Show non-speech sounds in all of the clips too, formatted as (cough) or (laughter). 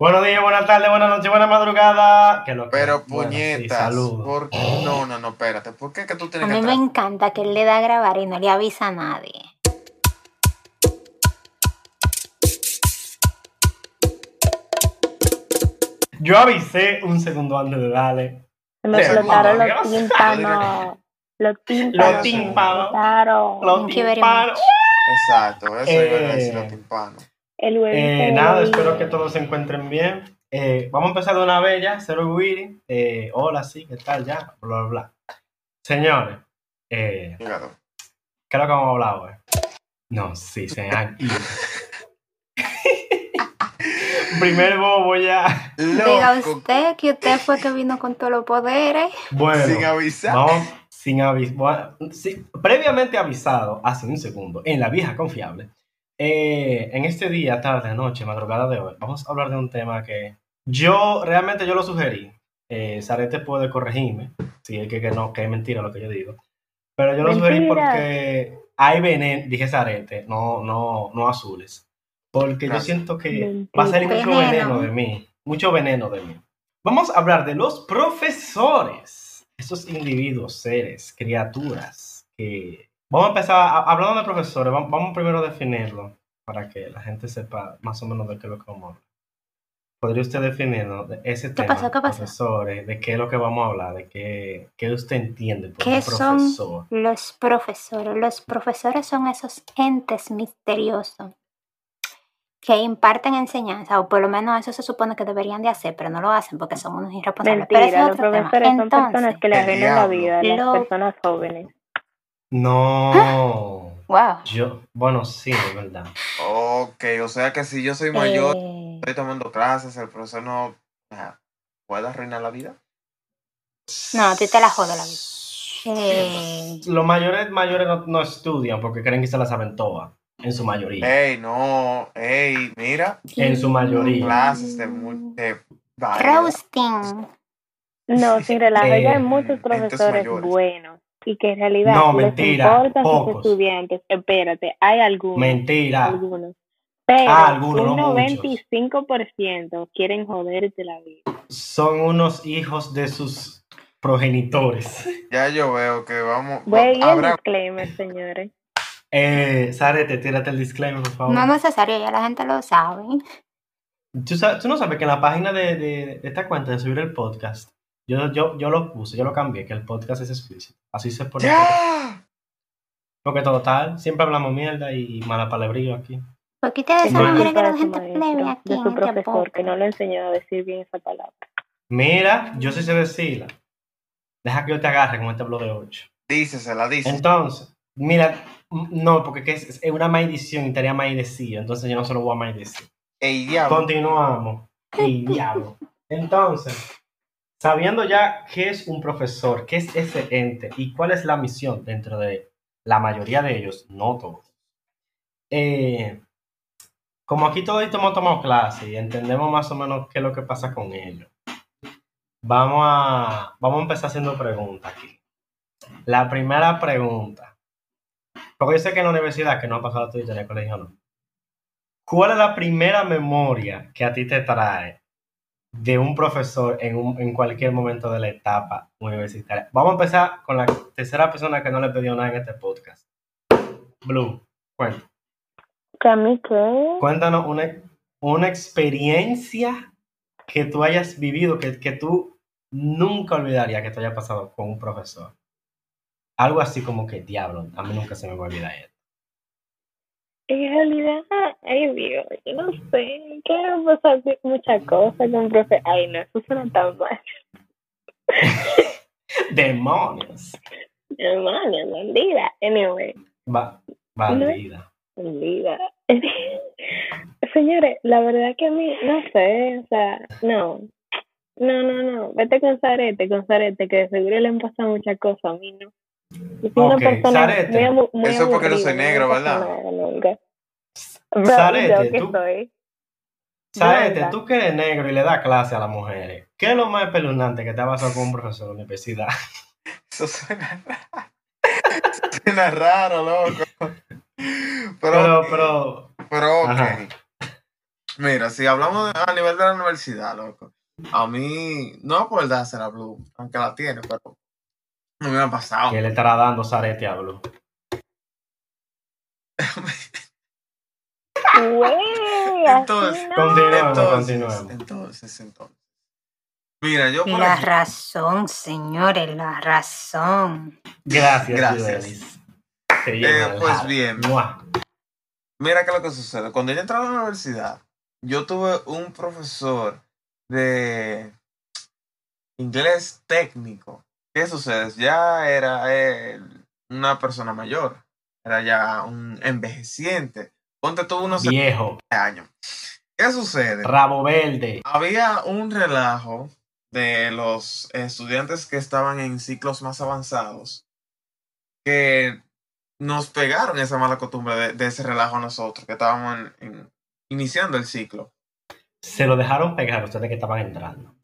Buenos días, buenas tardes, buenas noches, buenas madrugadas. Que lo que- Pero bueno, sí, puñetas. saludos. ¿por qué? No, no, no, espérate. ¿Por qué que tú A tienes mí que me tra- encanta que él le da a grabar y no le avisa a nadie. Yo avisé un segundo antes de darle. Se me explotaron los tímpanos. Los tímpanos. Los me tímpanos. Los tímpanos. Exacto, eso iba a decir Eh, los timpanos. El. Eh, nada, espero que todos se encuentren bien. Eh, vamos a empezar de una vez ya, cero Willy. Eh, hola, sí, ¿qué tal ya? Bla, bla, bla. Señores, eh, Fíjate. ¿qué es lo que vamos a hablar hoy? No, sí, se han ido. Primero voy a... Diga Loco, usted que usted fue que vino con todos los poderes. Bueno, sin avisar. vamos sin avisar. previamente avisado, hace un segundo, en la vieja confiable. Eh, en este día, tarde, noche, madrugada de hoy, vamos a hablar de un tema que yo realmente yo lo sugerí. Eh, Sarete puede corregirme si es que, que no, que es mentira lo que yo digo. Pero yo lo sugerí Mentira. porque hay veneno, dije Sarete, no, no, no azules. Porque yo siento que Mentira. va a salir mucho Veneno. veneno de mí, mucho veneno de mí. Vamos a hablar de los profesores, esos individuos, seres, criaturas que... Vamos a empezar a- hablando de profesores, vamos, vamos primero a definirlo para que la gente sepa más o menos de qué es lo que vamos a hablar. ¿Podría usted definirlo? De ese tema, pasó? ¿Qué pasó? profesores, de qué es lo que vamos a hablar, de qué, qué usted entiende por ¿Qué son? Los profesores. Los profesores son esos entes misteriosos que imparten enseñanza, o por lo menos eso se supone que deberían de hacer, pero no lo hacen porque son unos irresponsables. pero Mentira, es los otro tema. profesores son Entonces, personas que le arruinan la vida a las Lo- personas jóvenes. No. (gasps) wow. Yo, bueno, sí, es verdad. Ok, o sea que si yo soy mayor, Eh, estoy tomando clases, el profesor no puede arruinar la vida. No, a ti te la jode la vida. eh, Los mayores mayores no, no estudian porque creen que se las saben todas, en su mayoría. Ey, no, ey, mira, En su mayoría. clases de, de roasting. (laughs) No, sin relajo, Eh, ya hay muchos profesores buenos y que en realidad No, les mentira, importan sus pocos. estudiantes. Espérate, hay algunos. Mentira. algunos. Pero Ah, algunos, un no muchos. 95% quieren joderte la vida. Son unos hijos de sus progenitores. Ya yo veo que vamos, Güey, y el habrá disclaimer, señores. Eh, Sarete, tírate el disclaimer, por favor. No es necesario, ya la gente lo sabe. ¿Tú, no sabes que en la página de, de- de esta cuenta de subir el podcast, yo, yo, yo lo puse, yo lo cambié, que el podcast es explícito. Así se pone. ¡Ya! Porque total, siempre hablamos mierda y mala palabrillo aquí. Porque ustedes Es son Bueno. mujeres que la de gente plebe aquí de su profesor, que no le enseñó a decir bien esa palabra. Mira, yo sí sé decirla. Deja que yo te agarre con este blog de 8. Dícesela, dice. Entonces, mira, no, porque que es, es una maldición y estaría maldecido, entonces yo no se lo voy a maldecir. Ey, diablo. Continuamos. Y diablo. (laughs) Entonces, sabiendo ya qué es un profesor, qué es ese ente y cuál es la misión dentro de la mayoría de ellos, no todos. Eh, como aquí todos hemos tomado clase y entendemos más o menos qué es lo que pasa con ellos, vamos a, vamos a empezar haciendo preguntas aquí. La primera pregunta, porque yo sé que en la universidad, que no ha pasado tú en el colegio no. ¿Cuál es la primera memoria que a ti te trae de un profesor en, un- en cualquier momento de la etapa universitaria? Vamos a empezar con la tercera persona que no le pidió nada en este podcast. Blue, cuenta. ¿Que a mí qué? cuéntanos una, una experiencia que tú hayas vivido, que, que tú nunca olvidarías que te haya pasado con un profesor. Algo así como que, diablo, a mí nunca se me va a olvidar esto. En realidad, ay Dios, yo no sé, que me pasado muchas cosas con profe. Ay, no, eso suena tan mal. (laughs) ¡Demonios! Hermano, bandida. Anyway, Va, bandida. bandida. (laughs) Señores, la verdad que a mí, no sé, o sea, no. No, no, no, vete con Zarete, con Zarete, que de seguro le han pasado muchas cosas, a mí no. Yo soy Ok, una persona Zarete. muy, muy Eso porque no soy aburrida, negro, ¿verdad? que tú- soy. Blanca. tú que eres negro y le das clase a las mujeres, ¿qué es lo más espeluznante que te ha pasado con un profesor de la universidad? (laughs) Eso suena raro. (laughs) suena raro, loco. Pero, Pero, pero, pero ok. Ajá. Mira, si hablamos de- a nivel de la universidad, loco, a mí no por dársela Blue, aunque la tiene, pero no me ha pasado. Que le estará dando zarete a Blue. Entonces, no. Continuemos, entonces, continuemos. entonces, entonces. Mira, yo por La ejemplo- razón, señores, la razón. Gracias, Gracias. Eh, pues bien. Mua. Mira qué es lo que sucede. Cuando yo entré a la universidad, yo tuve un profesor de inglés técnico. ¿Qué sucede? Ya era una persona mayor. Era ya un envejeciente. Ponte tú unos Viejo, 70 años. ¿Qué sucede? rabo verde. Había un relajo de los estudiantes que estaban en ciclos más avanzados que nos pegaron esa mala costumbre de, de ese relajo a nosotros, que estábamos en- en- iniciando el ciclo. Se lo dejaron pegar ustedes que estaban entrando.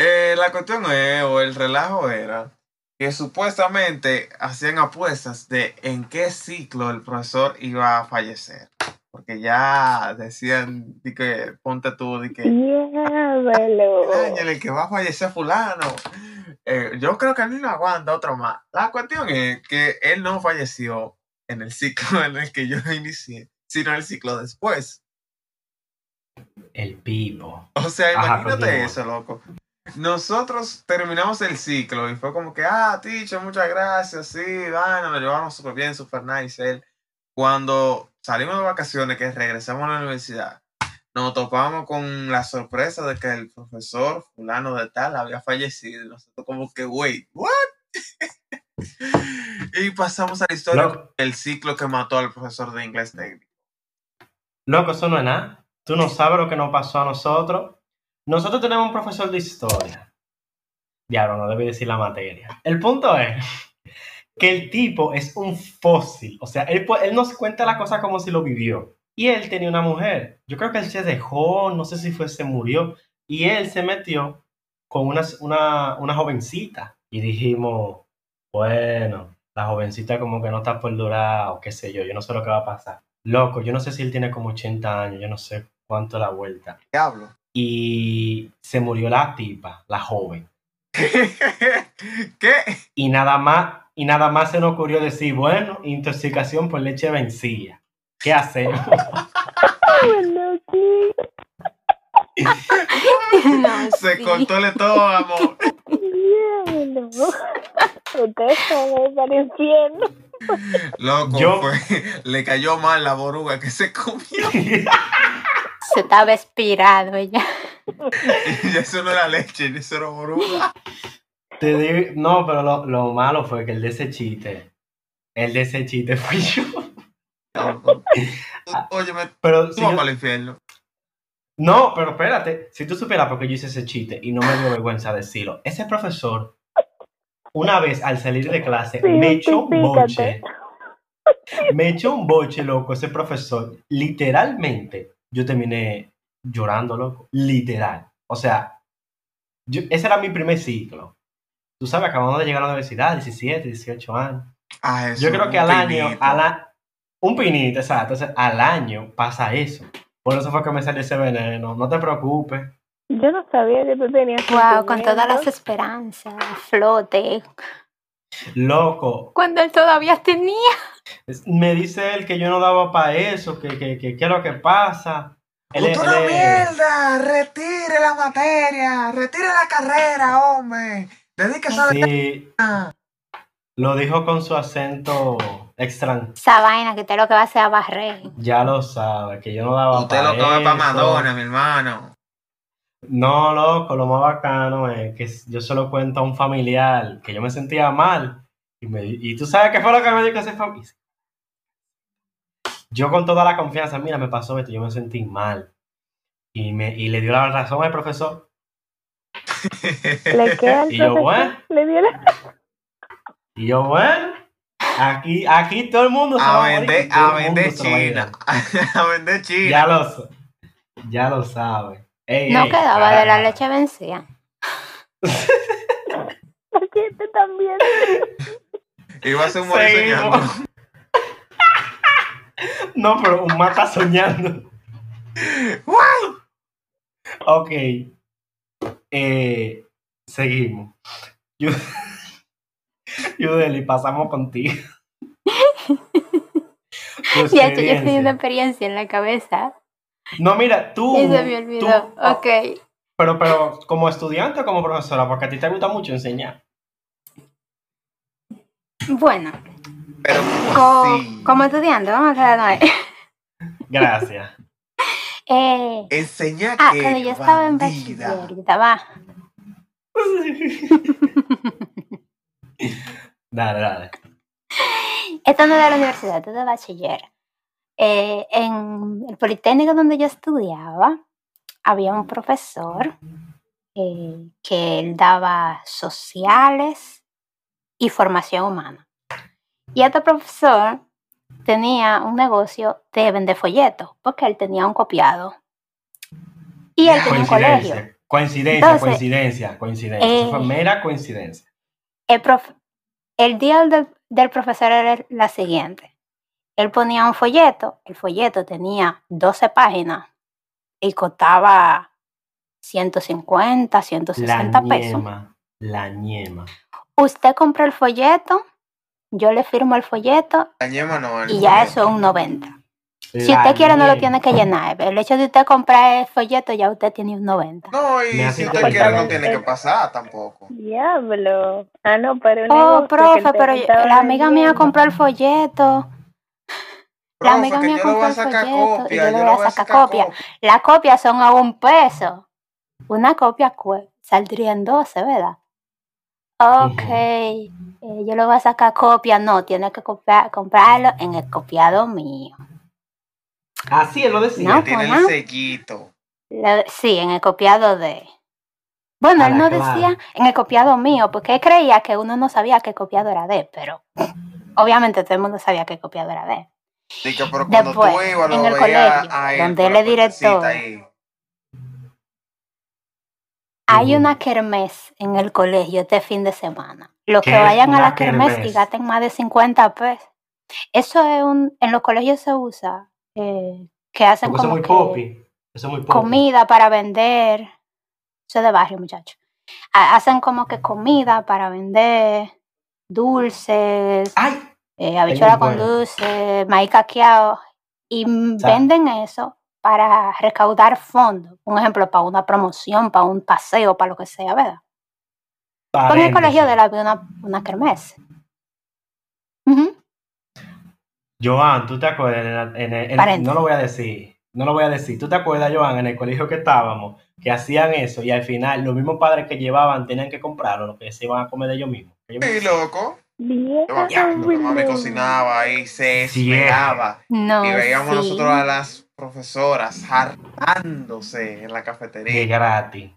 Eh, la cuestión es, o el relajo era, que supuestamente hacían apuestas de en qué ciclo el profesor iba a fallecer. Porque ya decían, di que ponte tú, di que en el que va a fallecer fulano. Eh, yo creo que él no aguanta otro más. La cuestión es que él no falleció en el ciclo (laughs) en el que yo inicié, sino en el ciclo después. El pipo. O sea, Ajá, imagínate continúa. eso, loco. Nosotros terminamos el ciclo y fue como que, ah, teacher, muchas gracias, sí, bueno, nos llevamos súper bien, súper nice él. Cuando salimos de vacaciones, que regresamos a la universidad, nos topamos con la sorpresa de que el profesor fulano de tal había fallecido. Y nosotros como que, wait, what? (laughs) y pasamos a la historia Loco, del ciclo que mató al profesor de inglés técnico. loco, eso no es nada. Tú no sabes lo que nos pasó a nosotros. Nosotros tenemos un profesor de historia. Diablo, no debí decir la materia. El punto es que el tipo es un fósil. O sea, él, él nos cuenta la cosa como si lo vivió. Y él tenía una mujer. Yo creo que él se dejó, no sé si fue, se murió. Y él se metió con una, una, una jovencita. Y dijimos, bueno, la jovencita como que no está por durar o qué sé yo. Yo no sé lo que va a pasar. Loco, yo no sé si él tiene como 80 años. Yo no sé cuánto la vuelta. Diablo. Y se murió la tipa, la joven. (laughs) ¿Qué? Y nada más, y nada más se nos ocurrió decir, bueno, intoxicación por leche vencida. ¿Qué hacemos? (laughs) Bueno, sí. No, Se sí. cortó el estómago. Ustedes son para el infierno. Loco, Yo- fue- le cayó mal la boruga que se comió. (laughs) Se estaba expirado ella. (laughs) Y eso no era leche, eso era boruga. Te digo- no, pero lo, lo malo fue que el de ese chiste, el de ese chiste fui yo. (laughs) Oye, me Pero si yo- para el infierno. no, pero espérate, si tú supieras por qué yo hice ese chiste y no me dio vergüenza decirlo, ese profesor, una vez al salir de clase, Sí, me echó un boche. Me echó un boche, loco, ese profesor. Literalmente, yo terminé llorando, loco. Literal. O sea, yo- ese era mi primer ciclo. Tú sabes, acabamos de llegar a la universidad, 17, 18 años. Ah, eso, Yo creo que al año, pinito. a- un pinito, exacto. Entonces, al año pasa eso. Por eso fue que me salió ese veneno. No te preocupes. Yo no sabía que tú tenías Wow, con todas las esperanzas, flote. Loco, Cuando él todavía tenía. me dice él que yo no daba para eso, que, que, que qué es lo que pasa. Él es- ¡Puta él es- mierda! ¡Retire la materia! ¡Retire la carrera, hombre! Dedíquese a Sí, la... lo dijo con su acento extranjero. Esa vaina que usted lo que va a hacer es barrer. Ya lo sabe, que yo no daba Usted pa' lo que va para eso. Madonna, mi hermano. No, loco, lo más bacano es que yo se lo cuento a un familiar que yo me sentía mal. Y, me, y tú sabes qué fue lo que me dijo ese familiar. Yo con toda la confianza, mira, me pasó esto, yo me sentí mal. Y, me, y le dio la razón al profesor. Le queda al (laughs) Y yo, profesor, bueno. (laughs) Le dio la... Y yo, bueno, aquí, aquí todo el mundo se va A vender, a el vender va a. China. (laughs) A vender China. Ya lo, ya lo sabe. Ey, No ey, quedaba de la leche vencida. Porque este también. Iba a ser un Seguimos. enseñando. (laughs) No, pero un mata soñando. Ok. Eh, seguimos. Yu- (laughs) Yudeli, pasamos contigo. (laughs) Ya, yo estoy una experiencia en la cabeza. No, mira, tú. (laughs) Y se me olvidó. tú- oh, Ok. Pero, pero, como estudiante o como profesora, porque a ti te gusta mucho enseñar. Bueno, Pero como estudiante, vamos a quedarnos ahí. Gracias. (laughs) Eh, Enseña ah, que cuando yo estaba en bachiller, estaba (laughs) dale, dale. Esto no es de la universidad, esto es de bachiller. Eh, en el Politécnico donde yo estudiaba, había un profesor eh, que él daba sociales y formación humana. Y este profesor tenía un negocio de vender folletos, porque él tenía un copiado. Y él tenía un colegio. Coincidencia. Coincidencia, Entonces, coincidencia, coincidencia. Eso fue eh, mera coincidencia. El, prof- el día del, del profesor era la siguiente. Él ponía un folleto, el folleto tenía 12 páginas y costaba 150, La 160 pesos. ñema. La ñema. Usted compra el folleto, yo le firmo el folleto La ñema no, el y ya folleto. eso es un 90. Si La usted quiere no lo tiene que llenar. El hecho de usted comprar el folleto ya usted tiene un 90. No, y Me si usted quiere no el- tiene que pasar tampoco. Diablo. Ah, no, pero Oh, profe, pero la amiga mía compró el folleto. La amiga mía compró el folleto y copia, yo le voy a sacar copia. Las copias son a un peso. Una copia saldría en 12, ¿verdad? Ok. eh, yo le voy a sacar copia. No, tiene que copiar- comprarlo en el copiado mío. Así él lo decía. No. Tiene el sellito. Sí, en el copiado de... Bueno, él no clara. decía en el copiado mío, porque él creía que uno no sabía que el copiado era de pero obviamente todo el mundo sabía que el copiado era de Dice, pero cuando Después, tú ibas, en lo el veías colegio, a él donde él es director. ahí. Hay una kermés en el colegio este fin de semana. Los ¿Qué que vayan a la kermés y gasten más de 50 pesos. Eso es un, en los colegios se usa, eh, que hacen Porque eso es como muy que popi. Eso es muy popi. comida para vender. Eso es de barrio, muchachos. Hacen como que comida para vender, dulces, ¡Ay! Eh, habichuela con bueno. dulce, maíz caqueado, y venden eso para recaudar fondos. Un ejemplo, para una promoción, para un paseo, para lo que sea, ¿verdad? Pues en el colegio de él había una, una kermés. Joan, ¿tú te acuerdas? En el- en el- en- Paréntesis. no lo voy a decir. No lo voy a decir. ¿Tú te acuerdas, Joan, en el colegio que estábamos, que hacían eso y al final los mismos padres que llevaban tenían que comprarlo, lo que se iban a comer de ellos mismos? Ellos Sí, mismos. Loco. Yo me que cocinaba y se. No, Y veíamos sí. nosotros a las profesoras hartándose en la De cafetería. gratis.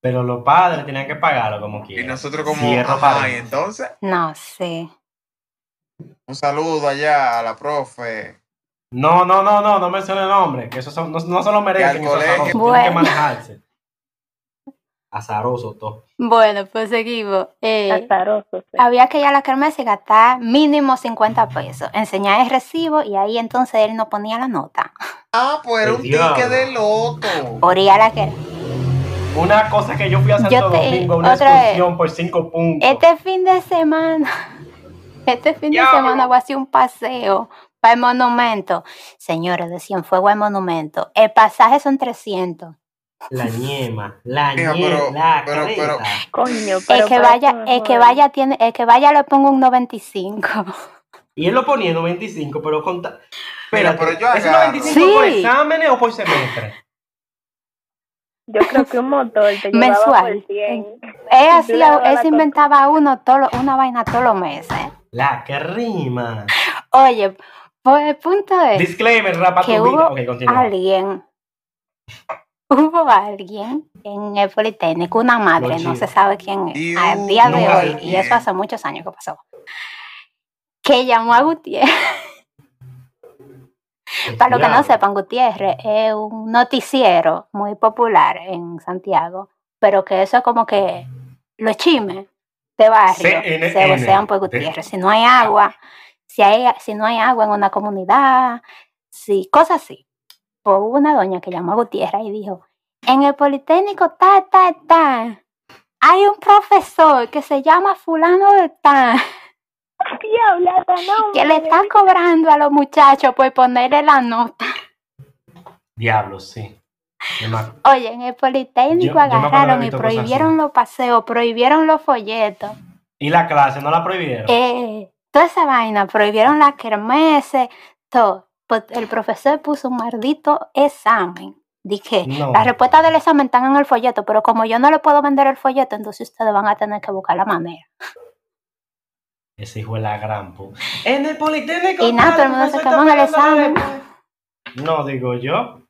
Pero los padres tenían que pagarlo como Y quieran. nosotros como, Cierro ajá, y entonces, No, sí. un saludo allá a la profe. No, no, no, no, no mencione el nombre, que eso son, no, no se lo merecen, al colegio. Bueno. que manejarse. Azaroso todo. Bueno, pues seguimos. Eh, Azaroso. sí. había que ir a la kermés y gastar mínimo 50 pesos. Enseñar el recibo y ahí entonces él no ponía la nota. Ah, pues era un ticket de loto. Por ir a la kermés. Una cosa que yo fui a Santo Yo te- Domingo, una vez. excursión por cinco puntos. Este fin de semana, (laughs) este fin de semana voy a hacer un paseo para el monumento. Señores, de Cienfuegos al monumento. El pasaje son 300. La ñema, la ñema, pero- la pero- pero-. Coño, El pero que vaya, el que vaya tiene, el que vaya le pongo un 95. Y él lo ponía en 95, pero con... ta- Mira, pero yo ¿Es agarro. 95 por Sí. exámenes o por semestre? Yo creo que un motor te Mensual. por 100. Él se inventaba uno todo, lo- una vaina todos los meses. La que rima. Oye, pues el punto es Disclaimer, rapa que hubo Ok, continúa. alguien, hubo alguien en el Politécnico, una madre, no se sabe quién es, al día de no, hoy, y eso hace muchos años que pasó, que llamó a Gutiérrez. (laughs) Para los que no sepan, Gutiérrez es un noticiero muy popular en Santiago, pero que eso es como que los chimes de barrio CNN. se vocean por Gutiérrez. Si no hay agua, si, hay, si no hay agua en una comunidad, si, cosas así. Pues hubo una doña que llamó a Gutiérrez y dijo, en el Politécnico ta, ta, ta, hay un profesor que se llama fulano de tal, (laughs) Diablata, no. (laughs) que le está cobrando a los muchachos por ponerle la nota. Diablo, sí. Oye, en el Politécnico Yo- agarraron y prohibieron los paseos, prohibieron los folletos. ¿Y la clase no la prohibieron? Eh, toda esa vaina, prohibieron las kermeses, todo. Pues el profesor puso un maldito examen. Dije, No. las respuestas del examen están en el folleto, pero como yo no le puedo vender el folleto, entonces ustedes van a tener que buscar la manera. Ese hijo de la gran pu- En el Politécnico. Y nada, todo el mundo se quemó en el examen. No, digo yo.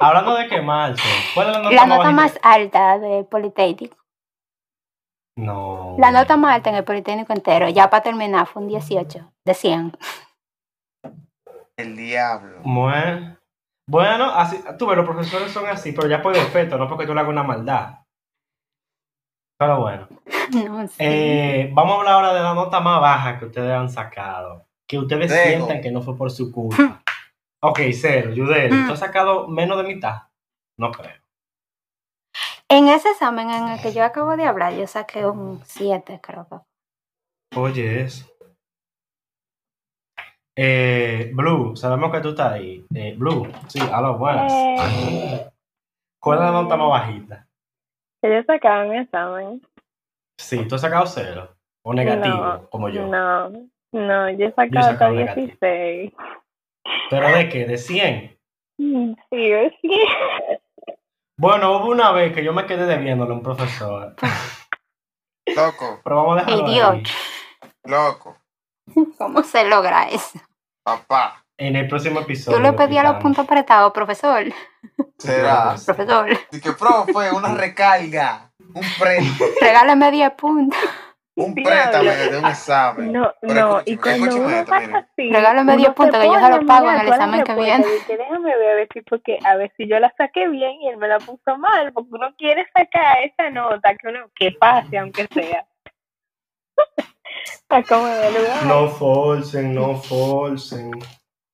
Hablando de quemarse. ¿Cuál es la nota La más nota bajita? más alta del Politécnico. No. La nota más alta en el Politécnico entero, ya para terminar, fue un 18 de 100. El diablo. Bueno, bueno así, tú ves, los profesores son así, pero ya por defecto, no porque tú le hagas una maldad. Pero bueno, (laughs) No eh, vamos a hablar ahora de la nota más baja que ustedes han sacado. Que ustedes sientan que no fue por su culpa. (laughs) ok, cero, Yudel, ¿tú has sacado menos de mitad? No creo. En ese examen en el que yo acabo de hablar, yo saqué un 7, creo que. Oye, eso. Eh, Blue, sabemos que tú estás ahí. Eh, Blue, sí, aló, buenas. Eh, ¿Cuál es la nota más bajita? que yo sacaba mi examen. Sí, tú has sacado cero. O negativo, No, como yo. No, no, yo he Yo he sacado hasta sacado negativo. 16. ¿Pero de qué? ¿De 100? Mm, Sí, yo sí. Bueno, hubo una vez que yo me quedé debiéndole a un profesor. Loco, Pero vamos a dejarlo. Idiota. loco, (laughs) ¿Cómo se logra eso? papá. En el próximo episodio. Tú le pedías los explicamos. puntos apretados, profesor. Será. (laughs) Profesor, Y que profe, una recarga. Un préstamo. (laughs) regálame 10 puntos. Un préstamo de un examen. No, Pero no, y cuando uno esto, pasa así, Regálame uno 10 se puntos, que yo se los a pago en el examen que viene. déjame ver a ver si porque a ver si yo la saqué bien y él me la puso mal, porque uno quiere sacar esa nota que uno que pase aunque sea. Está como de lugar. No forcen, no forcen.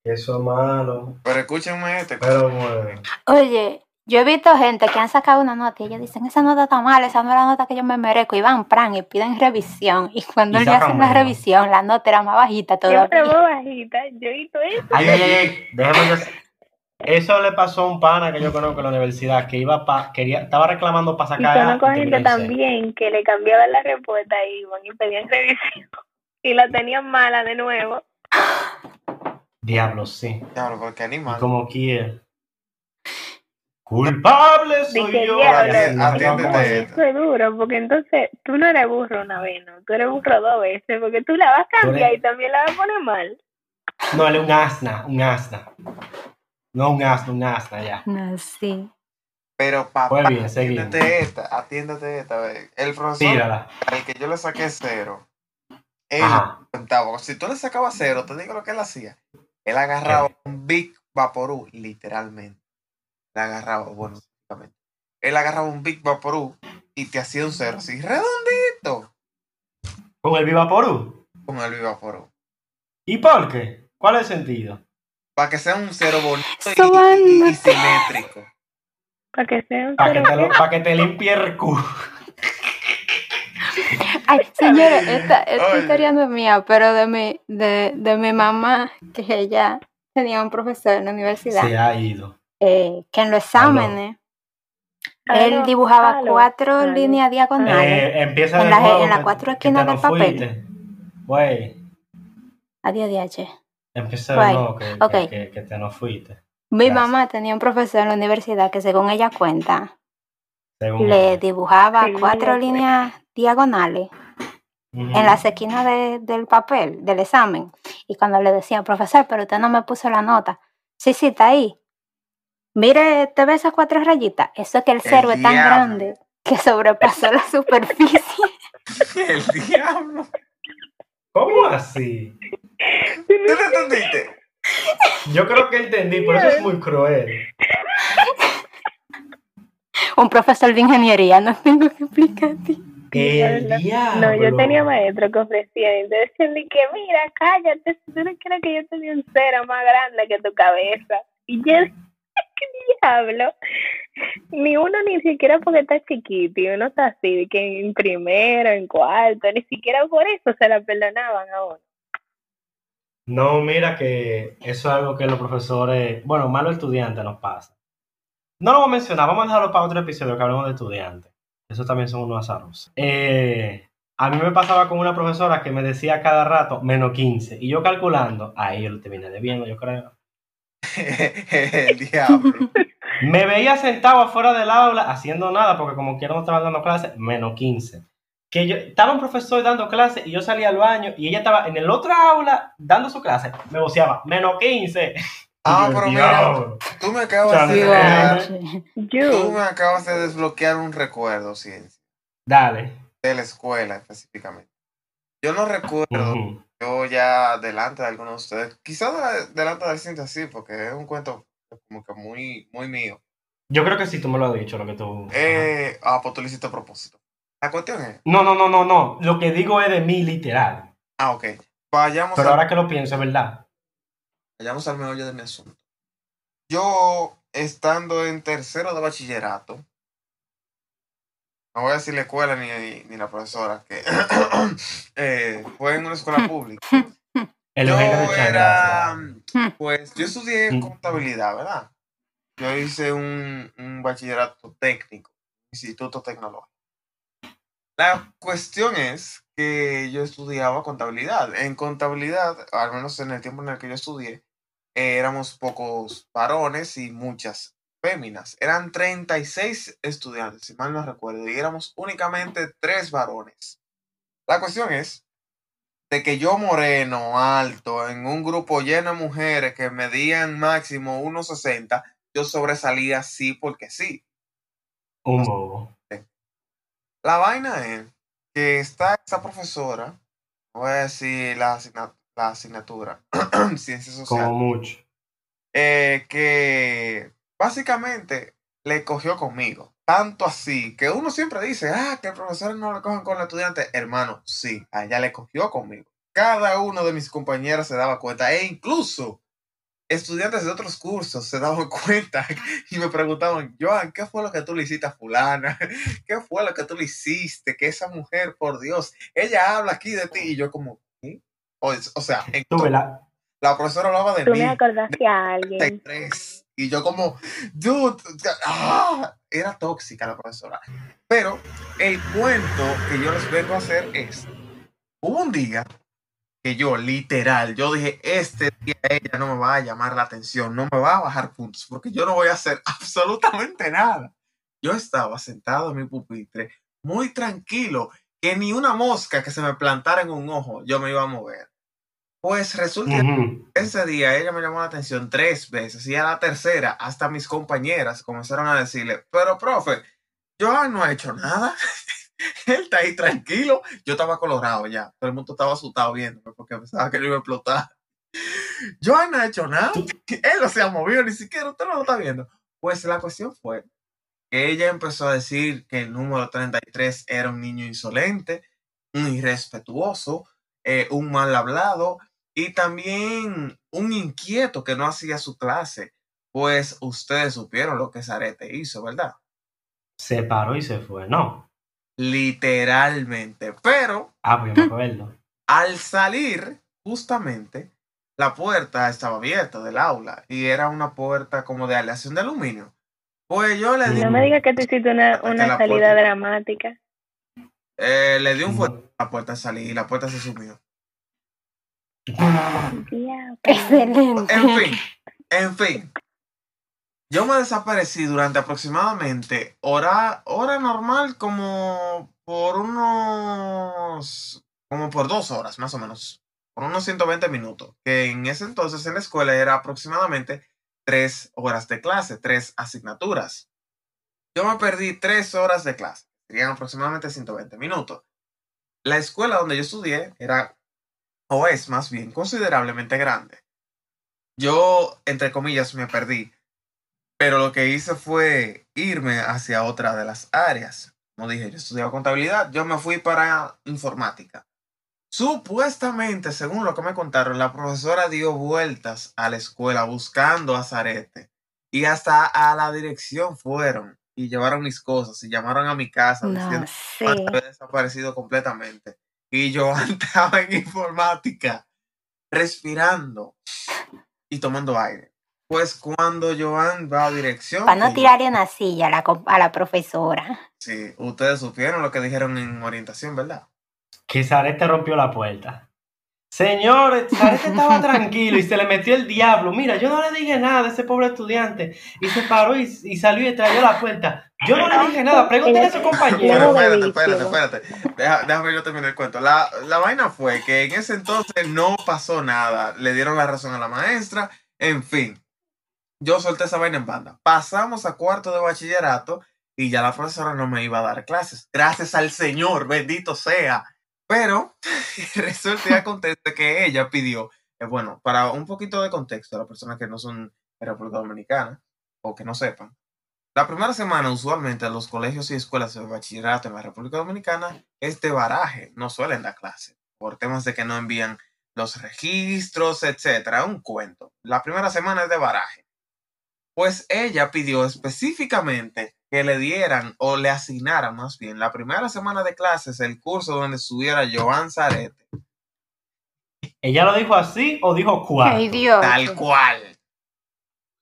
Eso es malo. Pero escúchenme este. Pero bueno. Oye, yo he visto gente que han sacado una nota y ellos dicen, esa nota está mal, esa no es la nota que yo me merezco. Y van, pran, y piden revisión. Y cuando Y le hacen la revisión, la nota era más bajita todavía. muy bajita. Yo he visto eso. Ay, ay, ay, déjame Eso le pasó a un pana que yo conozco en la universidad que iba pa, quería, estaba reclamando para Y sacar. conozco y gente el cero. también que le cambiaban la respuesta y iban y pedían revisión. Y la tenían mala de nuevo. Diablo, sí. Diablo, porque animal. como quiera. Culpable soy Dije, yo. Atiéndete. Eso es duro, porque entonces tú no eres burro una vez, ¿no? Tú eres burro dos veces, porque tú la vas a cambiar eres- y también la vas a poner mal. No, él es un asna, un asna. No un asna, un asna ya. No, sí. Pero papá, Pues bien, seguimos. atiéndete esta, atiéndete esta. ve. El profesor Tírala. al que yo le saqué cero, él contaba, si tú le sacabas cero, te digo lo que él hacía. Él agarraba un Big Vaporú, literalmente. Le agarraba, bueno, básicamente. Él agarraba un Big Vaporú y te hacía un cero así, redondito, Con el Vivaporú. con el Big Vaporú. ¿Y por qué? ¿Cuál es el sentido? Para que sea un cero bonito y- y, y- simétrico. Para que sea un Para que, cero te pa' que te limpie el culo. Ay, (laughs) señores, esta, esta Oye. historia no es mía, pero de mi, de, de mi mamá, que ella tenía un profesor en la universidad, Se ha ido. eh, que en los exámenes, él Aló, dibujaba aló, cuatro aló. líneas diagonales. Eh, empieza En la- las cuatro esquinas del papel. Güey, Adiós, DH. Empieza de nuevo que, Ok. que, que- que te nos fuiste. Mi Gracias. mamá tenía un profesor en la universidad que según ella cuenta, Según le ella. dibujaba Según cuatro líneas diagonales en las esquinas de- del papel, del examen. Y cuando le decía, profesor, pero usted no me puso la nota. Sí, sí, está ahí. Mire, ¿te ves esas cuatro rayitas? Eso es que el cero es tan grande que sobrepasó la (laughs) superficie. El diablo. ¿Cómo así? ¿Tú entendiste? Yo creo que entendí, pero eso es muy cruel. Un profesor de ingeniería, no tengo que explicarte. El No, diablo. No, yo tenía maestros que ofrecían y te decían de que, mira, cállate, si tú no quieres que yo te dé un cero más grande que tu cabeza. Y yo, ¿qué diablo? Ni uno ni siquiera porque está chiquito y uno está así, de que en primero, en cuarto, ni siquiera por eso se la perdonaban a uno. No, mira que eso es algo que los profesores, bueno, malo estudiante nos pasa. No lo voy a mencionar, vamos a dejarlo para otro episodio que hablemos de estudiantes. Eso también son unos azarosos. Eh, a mí me pasaba con una profesora que me decía cada rato menos 15. Y yo calculando, ahí yo lo terminé debiendo, yo creo. (laughs) el diablo. Me veía sentado afuera del aula haciendo nada, porque como quiera no estaba dando clase, menos 15. Que yo estaba un profesor dando clase y yo salía al baño y ella estaba en el otro aula dando su clase. Me voceaba, menos 15. Ah, pero mira, tú me acabas de Sí, desbloquear, Guache. tú Yo, me acabas de desbloquear un recuerdo, ciencia, Dale. de la escuela específicamente. Yo no recuerdo yo ya delante de algunos de ustedes, quizás de- delante de Cintia sí, porque es un cuento como que muy, muy mío. Yo creo que sí, tú me lo has dicho, lo que tú... Eh, ah, pues tú lo hiciste a propósito. La cuestión es, No, no, no, no, no. Lo que digo es de mí, literal. ah, ok, vayamos, Pero ahora que lo pienso, verdad. vayamos al meollo de mi asunto. Yo, estando en tercero de bachillerato, no voy a decir la escuela ni, ni la profesora, que (coughs) eh, fue en una escuela pública. El yo era, pues, yo estudié Mm. contabilidad, ¿verdad? Yo hice un, un bachillerato técnico, instituto tecnológico. La cuestión es que yo estudiaba contabilidad. En contabilidad, al menos en el tiempo en el que yo estudié, eh, éramos pocos varones y muchas féminas. Eran 36 estudiantes, si mal no recuerdo, y éramos únicamente tres varones. La cuestión es de que yo moreno, alto, en un grupo lleno de mujeres que medían máximo 1,60, yo sobresalía sí porque sí. Un bobo. La vaina es que está esa profesora, voy a decir la, asigna- la asignatura, (clears throat) ciencias Como sociales, mucho. eh, que básicamente le cogió conmigo. Tanto así que uno siempre dice, ah, que el profesor no le cogen con el estudiante. Hermano, sí, a ella le cogió conmigo. Cada uno de mis compañeros se daba cuenta, e incluso estudiantes de otros cursos se daban (laughs) cuenta y me preguntaban, Joan, ¿qué fue lo que tú le hiciste a fulana? (laughs) ¿Qué fue lo que tú le hiciste? Que esa mujer, por Dios, ella habla aquí de ti. Y yo como, ¿qué? O, o sea, en- Tú, ¿verdad? la profesora hablaba de tú mí. me acordaste a alguien. 33. Y yo como, dude, ah, era tóxica la profesora. Pero el cuento que yo les vengo a hacer es, hubo un día que yo literal, yo dije, este día ella no me va a llamar la atención, no me va a bajar puntos, porque yo no voy a hacer (laughs) absolutamente nada. Yo estaba sentado en mi pupitre, muy tranquilo, que ni una mosca que se me plantara en un ojo yo me iba a mover. Pues resulta Ujú. ese día ella me llamó la atención tres veces y a la tercera hasta mis compañeras comenzaron a decirle, pero profe, Joan no ha hecho nada. (laughs) (laughs) Él está ahí tranquilo. Yo estaba colorado ya. Todo el mundo estaba asustado viéndome porque pensaba que lo iba a explotar. (laughs) Joan no ha hecho nada. (laughs) Él no se ha movido ni siquiera. Usted no lo está viendo. Pues la cuestión fue que ella empezó a decir que el número 33 era un niño insolente, un irrespetuoso, eh, un mal hablado y también un inquieto que no hacía su clase. Pues ustedes supieron lo que Zarete hizo, ¿verdad? Se paró y se fue. No. Literalmente. Pero Ah, pues yo me acuerdo. al salir, justamente, la puerta estaba abierta del aula y era una puerta como de aleación de aluminio. Pues yo le di, No me digas que tú hiciste una, una salida puerta. dramática. eh, le di un fuerte a la puerta al salir y la puerta se sumió. Excelente. En fin, en fin. Yo me desaparecí durante aproximadamente hora, hora normal como por unos, como por dos horas más o menos, por unos 120 minutos, que en ese entonces en la escuela era aproximadamente tres horas de clase, tres asignaturas. Yo me perdí tres horas de clase, serían aproximadamente 120 minutos. La escuela donde yo estudié era, o es más bien, considerablemente grande yo, entre comillas, me perdí. Pero lo que hice fue irme hacia otra de las áreas. como dije, yo estudiaba contabilidad, yo me fui para informática. Supuestamente, según lo que me contaron, la profesora dio vueltas a la escuela buscando a Zarete y hasta a la dirección fueron y llevaron mis cosas y llamaron a mi casa No diciendo que había desaparecido completamente. Y yo (laughs) estaba en informática, respirando y tomando aire. Pues cuando Joan va a dirección, Para no yo- tirarle una silla a la, a la profesora. sí, ustedes supieron lo que dijeron en orientación, ¿verdad? Que Zarete rompió la puerta. Señores, Zarete (laughs) estaba tranquilo y se le metió el diablo. Mira, yo no le dije nada a ese pobre estudiante. Y se paró y, y salió y trayó la puerta. Yo no le dije nada. Pregúntale a su Pero compañero. De espérate, espérate, espérate. Deja- déjame yo terminar el cuento. La, la vaina fue que en ese entonces no pasó nada. Le dieron la razón a la maestra. En fin, yo solté esa vaina en banda. Pasamos a cuarto de bachillerato y ya la profesora no me iba a dar clases. Gracias al Señor, bendito sea. Pero (laughs) resulta y que ella pidió, eh, bueno, para un poquito de contexto a las personas que no son de República Dominicana o que no sepan, la primera semana usualmente los colegios y escuelas de bachillerato en la República Dominicana es de baraje, no suelen dar clase por temas de que no envían los registros, etcétera, un cuento. La primera semana es de baraje. Pues ella pidió específicamente que le dieran o le asignaran más bien la primera semana de clases el curso donde estuviera Joan Zarete, ¿Ella lo dijo así o dijo cuál? Ay, Dios. tal cual.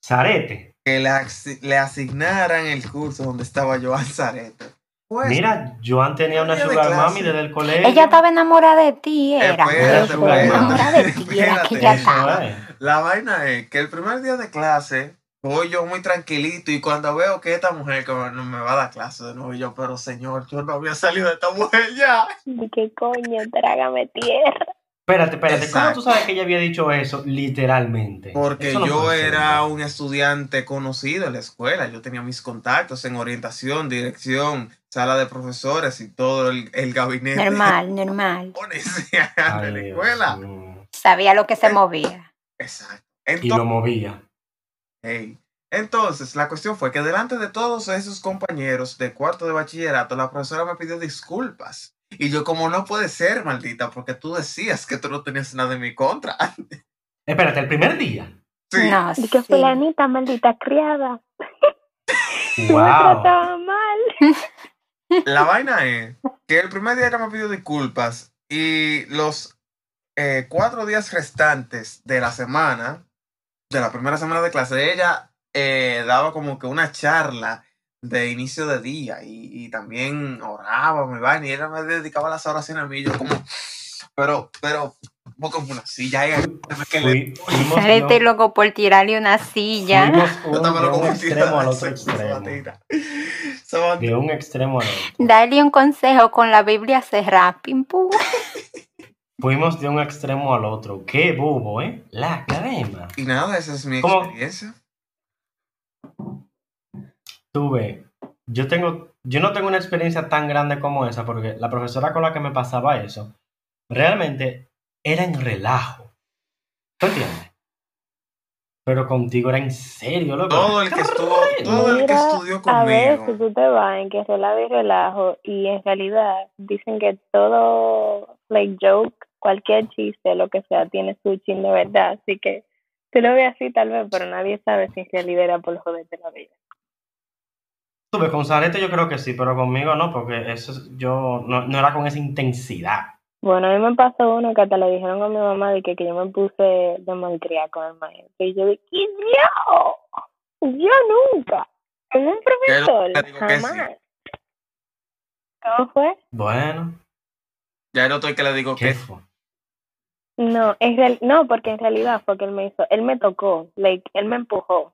Zarete. Que le, asi- le asignaran el curso donde estaba Joan Zarete. Pues, Mira, Joan tenía una de sugar clase. mami desde el colegio. Ella estaba enamorada de ti, era. Espérate, espérate, enamorada de ti, era que estaba. La vaina es que el primer día de clase voy yo muy tranquilito y cuando veo que esta mujer que me, me va a dar clase de nuevo, yo, pero señor, yo no había salido de esta mujer ya. (laughs) ¿Y qué coño? Trágame tierra. Espérate, espérate. ¿Cómo Exacto. tú sabes que ella había dicho eso literalmente? Porque Eso no yo era un estudiante conocido en la escuela, yo tenía mis contactos en orientación, dirección, sala de profesores y todo el, el gabinete Normal, (laughs) normal. de la escuela. Sabía lo que se movía. Exacto. Y lo movía. Ey. Entonces, la cuestión fue que delante de todos esos compañeros de cuarto de bachillerato, la profesora me pidió disculpas. Y yo, como no puede ser, maldita, porque tú decías que tú no tenías nada en mi contra. (laughs) Espérate, el primer día. Sí. No, Y que sí. fulanita maldita criada. (laughs) Me Wow. trataba mal. (laughs) La vaina es que el primer día ella me pidió disculpas y los eh, cuatro días restantes de la semana, de la primera semana de clase, ella eh, daba como que una charla de inicio de día y, y también oraba, me vaina, y ella me dedicaba las oraciones a mí, yo como, pero, pero, vos como una silla, ella, que le- Fui- fuimos Sale de este un- loco por tirarle una silla. fuimos (laughs) yo un- de un extremo al otro extremo. De un extremo al otro. Dale un consejo con la Biblia cerrada. Pim pum. (laughs) Fuimos de un extremo al otro. Qué bobo, ¿eh? La crema. Y nada, esa es mi ¿Cómo? experiencia. Tuve, yo tengo, yo no tengo una experiencia tan grande como esa, porque la profesora con la que me pasaba eso, realmente era en relajo. ¿Tú entiendes? Pero contigo era en serio, loco. Todo el que estuvo, todo el que estudió A veces conmigo. tú te vas en que relajo y relajo y en realidad dicen que todo, like joke, cualquier chiste, lo que sea, tiene su chin de verdad. Así que tú lo ves así tal vez, pero nadie sabe si en realidad era por joderte la vida. Tuve con Zarete yo creo que sí, pero conmigo no, porque eso es- yo no, no era con esa intensidad. Bueno, a mí me pasó uno que hasta le dijeron a mi mamá de que, que yo me puse de malcriada con el maestro. Y yo dije, "¿Y yo? Yo nunca. Con un profesor, sí. jamás. ¿Cómo fue? Bueno, Ya no estoy que le digo ¿qué que fue? No, en real, no, porque en realidad fue que él me hizo, él me tocó, like, él me empujó.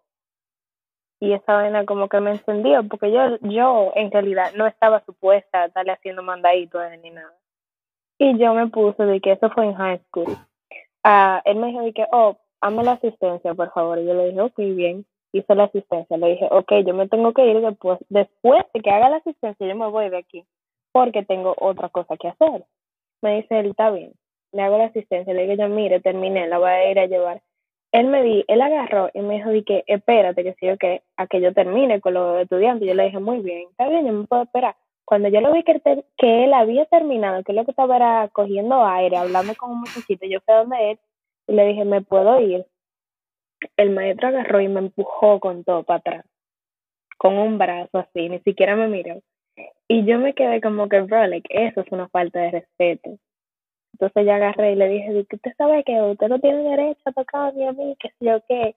Y esa vaina como que me encendió, porque yo, yo en realidad no estaba supuesta a estarle haciendo mandadito a él ni nada. Y yo me puse de que eso fue en high school. Ah, él me dijo de que, oh, hazme la asistencia, por favor. Y yo le dije, ok, bien. Hice la asistencia. Le dije, ok, yo me tengo que ir después. Después de que haga la asistencia, yo me voy de aquí. Porque tengo otra cosa que hacer. Me dice él, está bien le hago la asistencia, le digo yo, mire, terminé, la voy a ir a llevar. Él me di, él agarró y me dijo, di que espérate, que que, a que yo termine con los estudiantes. Yo le dije, muy bien, está bien, yo me puedo esperar. Cuando yo lo vi que, él- que él había terminado, que lo que estaba era cogiendo aire, hablando con un muchachito, yo fui a donde él y le dije, ¿me puedo ir? El maestro agarró y me empujó con todo para atrás, con un brazo así, ni siquiera me miró. Y yo me quedé como que, bro, eso es una falta de respeto. Entonces yo agarré y le dije, "Di que usted sabe que usted no tiene derecho a tocarme a mí, que sé yo qué.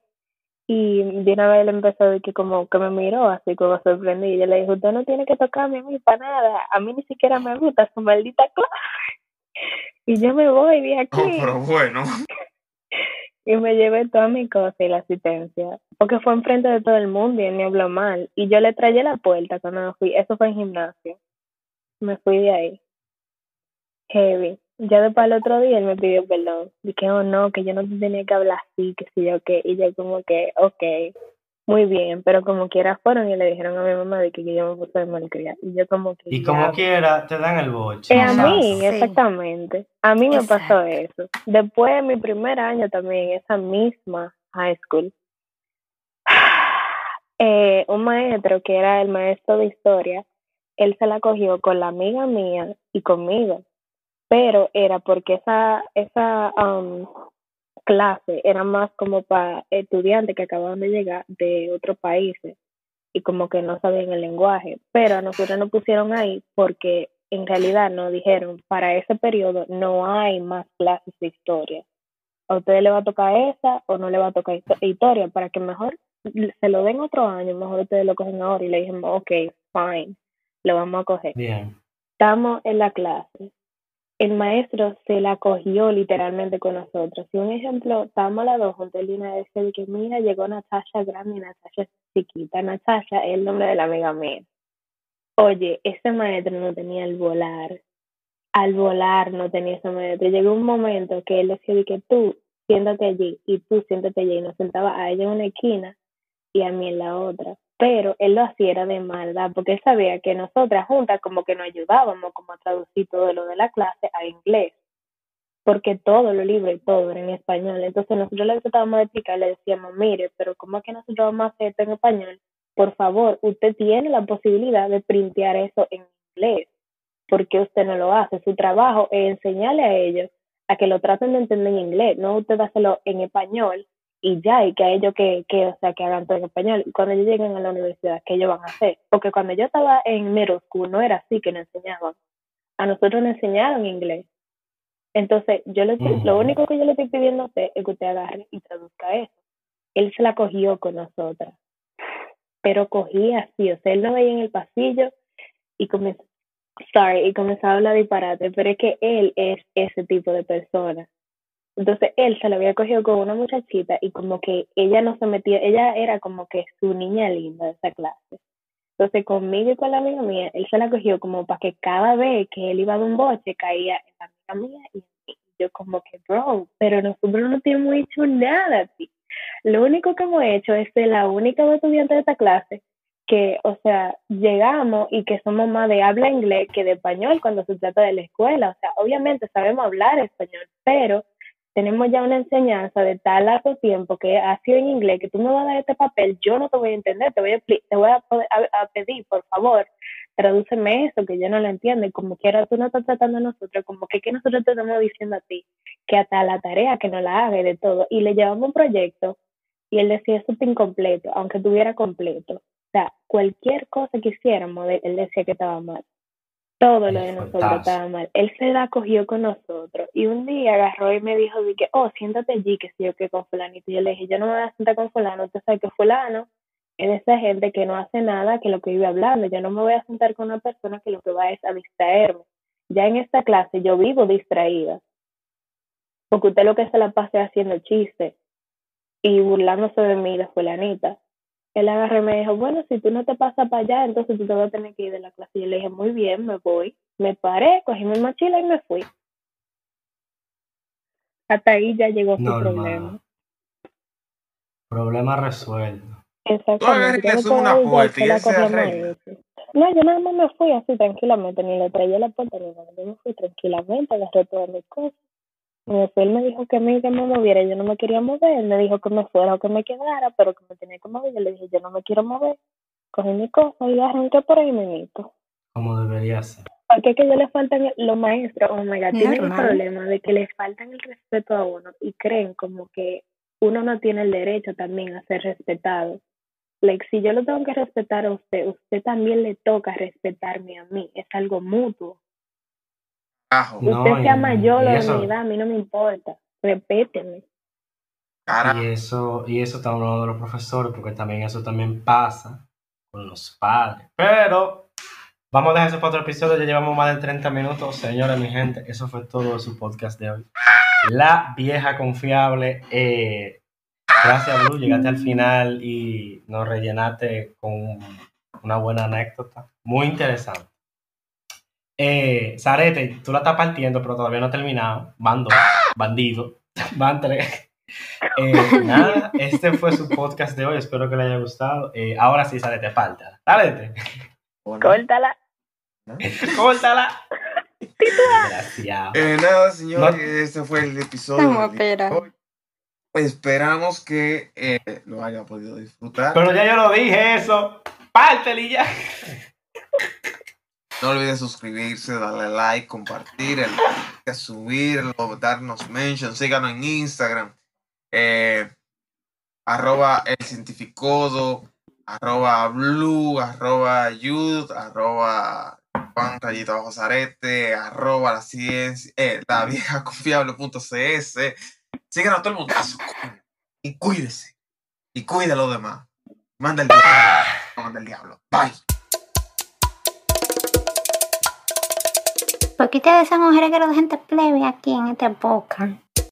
Y de una vez él empezó a decir que como que me miró así como sorprendido. Y yo le dije, usted no tiene que tocarme a mí para nada. A mí ni siquiera me gusta su maldita clase. (laughs) Y yo me voy de aquí. Oh, pero bueno. (laughs) Y me llevé toda mi cosa y la asistencia. Porque fue enfrente de todo el mundo y él me habló mal. Y yo le traje la puerta cuando me fui. Eso fue en gimnasio. Me fui de ahí. Heavy. Ya después al otro día él me pidió perdón. Dije, oh no, que yo no te tenía que hablar así, que si yo qué. Y yo como que, ok, muy bien. Pero como quiera fueron y le dijeron a mi mamá de que, que yo me puse de malcriada. Y yo como que... Y como quiera, te dan el boche. Eh, a mí, Sí. exactamente. A mí me pasó eso. Después de mi primer año también, esa misma high school, (sighs) eh, un maestro que era el maestro de historia, él se la cogió con la amiga mía y conmigo. Pero era porque esa, esa um, clase era más como para estudiantes que acababan de llegar de otros países y como que no sabían el lenguaje. Pero a nosotros nos pusieron ahí porque en realidad nos dijeron, para ese periodo no hay más clases de historia. A ustedes le va a tocar esa o no le va a tocar histo- historia, para que mejor se lo den otro año, mejor ustedes lo cogen ahora y le dijimos, ok, fine, lo vamos a coger. Bien. Estamos en la clase. El maestro se la cogió literalmente con nosotros. Si un ejemplo, estábamos las dos juntas y una vez de que mira, llegó Natasha grande y Natasha chiquita. Natasha es el nombre de la amiga mía. Oye, ese maestro no tenía el volar. Al volar no tenía ese maestro. Llegó un momento que él decía de que tú siéntate allí y tú siéntate allí y nos sentaba a ella en una esquina y a mí en la otra. Pero él lo hacía era de maldad, porque él sabía que nosotras juntas como que nos ayudábamos como a traducir todo lo de la clase a inglés, porque todo lo libro y todo era en español. Entonces nosotros le tratábamos de explicar, le decíamos, mire, pero ¿cómo es que nosotros vamos a hacer esto en español? Por favor, usted tiene la posibilidad de printear eso en inglés. ¿Por qué usted no lo hace? Su trabajo es enseñarle a ellos a que lo traten de entender en inglés, no usted hacerlo en español y ya, y que a ellos que, que, o sea, que hagan todo en español. Y cuando ellos lleguen a la universidad, ¿qué ellos van a hacer? Porque cuando yo estaba en middle school, no era así que nos enseñaban. A nosotros nos enseñaron inglés. Entonces, yo le estoy- lo único que yo le estoy pidiendo a usted es que usted agarre y traduzca eso. Él se la cogió con nosotras, pero cogía así, o sea, él no veía en el pasillo y comenzó, sorry, y comenzaba a hablar disparate, pero es que él es ese tipo de persona. Entonces él se la había cogido con una muchachita y como que ella no se metía, ella era como que su niña linda de esa clase. Entonces conmigo y con la amiga mía, él se la cogió como para que cada vez que él iba de un boche caía en la amiga mía y y yo como que, bro, pero nosotros no tenemos hecho nada, tío. Lo único que hemos hecho es ser la única estudiante de esta clase que, o sea, llegamos y que somos más de habla inglés que de español cuando se trata de la escuela. O sea, obviamente sabemos hablar español, pero tenemos ya una enseñanza de tal largo tiempo que ha sido en inglés, que tú me vas a dar este papel, yo no te voy a entender, te voy a, te voy a, pedir, por favor, tradúceme eso, que yo no lo entiendo, y como quiera tú no estás tratando a nosotros, como que, que nosotros te estamos diciendo a ti, que hasta la tarea que no la haga y de todo, y le llevamos un proyecto, y él decía, esto está incompleto, aunque tuviera completo. O sea, cualquier cosa que hiciéramos, él decía que estaba mal. Todo lo de nosotros estaba mal. Él se la cogió con nosotros. Y un día agarró y me dijo, que, oh, siéntate allí, que si yo que con fulanito. Y yo le dije, yo no me voy a sentar con fulano. Usted sabe que fulano es de esa gente que no hace nada que lo que vive hablando. Yo no me voy a sentar con una persona que lo que va es a distraerme. Ya en esta clase yo vivo distraída. Porque usted lo que se la pase haciendo chistes y burlándose de mí, de fulanita. Él agarró y me dijo, bueno, si tú no te pasas para allá, entonces tú te vas a tener que ir de la clase. Y yo le dije, muy bien, me voy. Me paré, cogí mi mochila y me fui. Hasta ahí ya llegó su Normal. problema. Problema resuelto. Le Yo subes una puerta y se. No, yo nada más me fui así tranquilamente, ni le traía la puerta ni nada. Yo me fui tranquilamente, agarré todas mis cosas. Y después él me dijo que a mí que me moviera, yo no me quería mover. Él me dijo que me fuera o que me quedara, pero que me tenía que mover. Yo le dije, yo no me quiero mover. Cogí mi cosa y arranqué por ahí mismo. como debería ser. Porque es que ya le faltan los maestros, oh my God, tienen el problema de que les faltan el respeto a uno y creen como que uno no tiene el derecho también a ser respetado. Like, si yo lo tengo que respetar a usted, usted también le toca respetarme a mí. Es algo mutuo. Carajo, No, usted sea mayor o de mi edad, a mí no me importa. Respéteme. carajo. Y eso, y eso está hablando de los profesores, porque también eso también pasa con los padres. Pero vamos a dejar eso para otro episodio, ya llevamos más de 30 minutos. Señores, mi gente, eso fue todo de su podcast de hoy. La vieja confiable. eh, gracias, Blue, llegaste al final y nos rellenaste con una buena anécdota. Muy interesante. Eh, Zarete, tú la estás partiendo, pero todavía no ha terminado. Van dos, bandido, (laughs) van tres. Eh, nada, este fue su podcast de hoy. Espero que le haya gustado. Eh, ahora sí, Zarete, falta. Zarete, Córtala. (laughs) córtala. Desgraciado. eh, nada, señores, No- este fue el episodio. De esperar. hoy. Esperamos que eh, lo haya podido disfrutar. Pero ya yo lo dije eso. Pártela y ya. No olviden suscribirse, darle like, compartir, el, subirlo, darnos mention, síganos en Instagram, eh, arroba el cientificodo, arroba blue, arroba youth, arroba Juan Rayita Bajo Zarete, arroba la ciencia, eh, la vieja confiable.cs. Síganos todo el mundazo. coño, Y cuídese. Y cuida a los demás. Manda el diablo. Manda el diablo. Bye. Porque ustedes son mujeres que lo gente plebe aquí en este podcast.